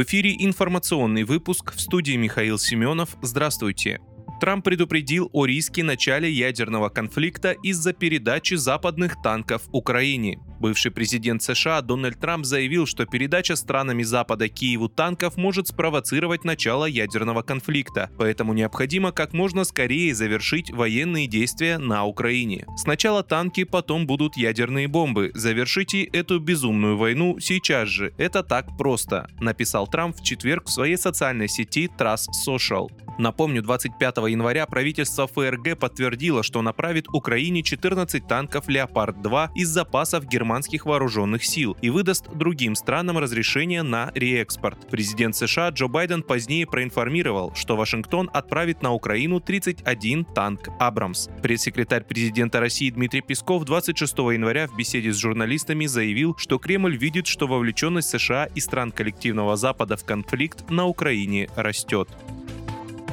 В эфире информационный выпуск в студии Михаил Семенов. Здравствуйте. Трамп предупредил о риске начала ядерного конфликта из-за передачи западных танков Украине. Бывший президент США Дональд Трамп заявил, что передача странами Запада Киеву танков может спровоцировать начало ядерного конфликта, поэтому необходимо как можно скорее завершить военные действия на Украине. Сначала танки, потом будут ядерные бомбы. Завершите эту безумную войну сейчас же. Это так просто, написал Трамп в четверг в своей социальной сети Trust Social. Напомню, 25 января правительство ФРГ подтвердило, что направит Украине 14 танков «Леопард-2» из запасов германских вооруженных сил и выдаст другим странам разрешение на реэкспорт. Президент США Джо Байден позднее проинформировал, что Вашингтон отправит на Украину 31 танк «Абрамс». Пресс-секретарь президента России Дмитрий Песков 26 января в беседе с журналистами заявил, что Кремль видит, что вовлеченность США и стран коллективного Запада в конфликт на Украине растет.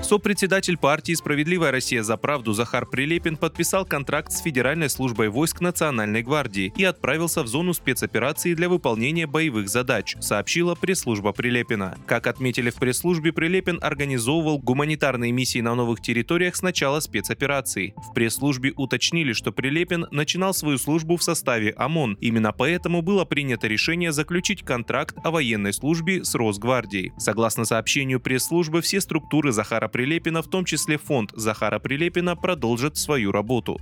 Сопредседатель партии «Справедливая Россия за правду» Захар Прилепин подписал контракт с Федеральной службой войск Национальной гвардии и отправился в зону спецоперации для выполнения боевых задач, сообщила пресс-служба Прилепина. Как отметили в пресс-службе, Прилепин организовывал гуманитарные миссии на новых территориях с начала спецоперации. В пресс-службе уточнили, что Прилепин начинал свою службу в составе ОМОН. Именно поэтому было принято решение заключить контракт о военной службе с Росгвардией. Согласно сообщению пресс-службы, все структуры Захара Прилепина, в том числе фонд Захара Прилепина, продолжит свою работу.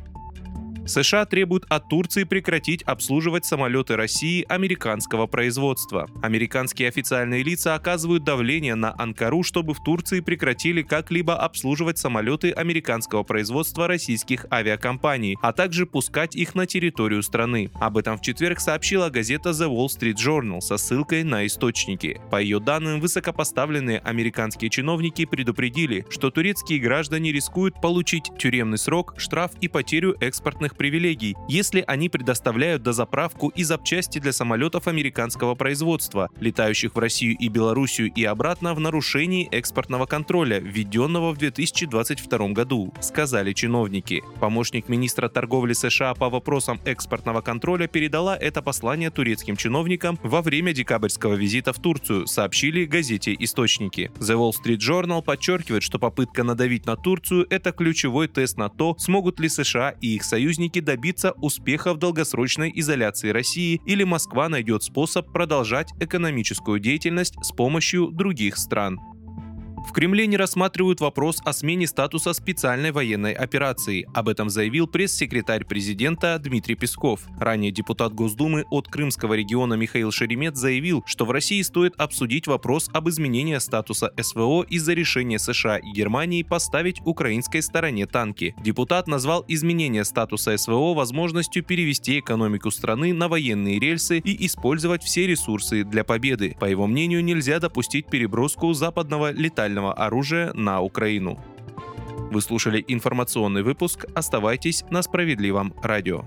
США требуют от Турции прекратить обслуживать самолеты России американского производства. Американские официальные лица оказывают давление на Анкару, чтобы в Турции прекратили как-либо обслуживать самолеты американского производства российских авиакомпаний, а также пускать их на территорию страны. Об этом в четверг сообщила газета The Wall Street Journal со ссылкой на источники. По ее данным, высокопоставленные американские чиновники предупредили, что турецкие граждане рискуют получить тюремный срок, штраф и потерю экспортных привилегий, если они предоставляют дозаправку и запчасти для самолетов американского производства, летающих в Россию и Белоруссию и обратно в нарушении экспортного контроля, введенного в 2022 году, сказали чиновники. Помощник министра торговли США по вопросам экспортного контроля передала это послание турецким чиновникам во время декабрьского визита в Турцию, сообщили газете «Источники». The Wall Street Journal подчеркивает, что попытка надавить на Турцию – это ключевой тест на то, смогут ли США и их союзники союзники добиться успеха в долгосрочной изоляции России или Москва найдет способ продолжать экономическую деятельность с помощью других стран. Кремле не рассматривают вопрос о смене статуса специальной военной операции. Об этом заявил пресс-секретарь президента Дмитрий Песков. Ранее депутат Госдумы от Крымского региона Михаил Шеремет заявил, что в России стоит обсудить вопрос об изменении статуса СВО из-за решения США и Германии поставить украинской стороне танки. Депутат назвал изменение статуса СВО возможностью перевести экономику страны на военные рельсы и использовать все ресурсы для победы. По его мнению, нельзя допустить переброску западного летального огнестрельного оружия на Украину. Вы слушали информационный выпуск. Оставайтесь на справедливом радио.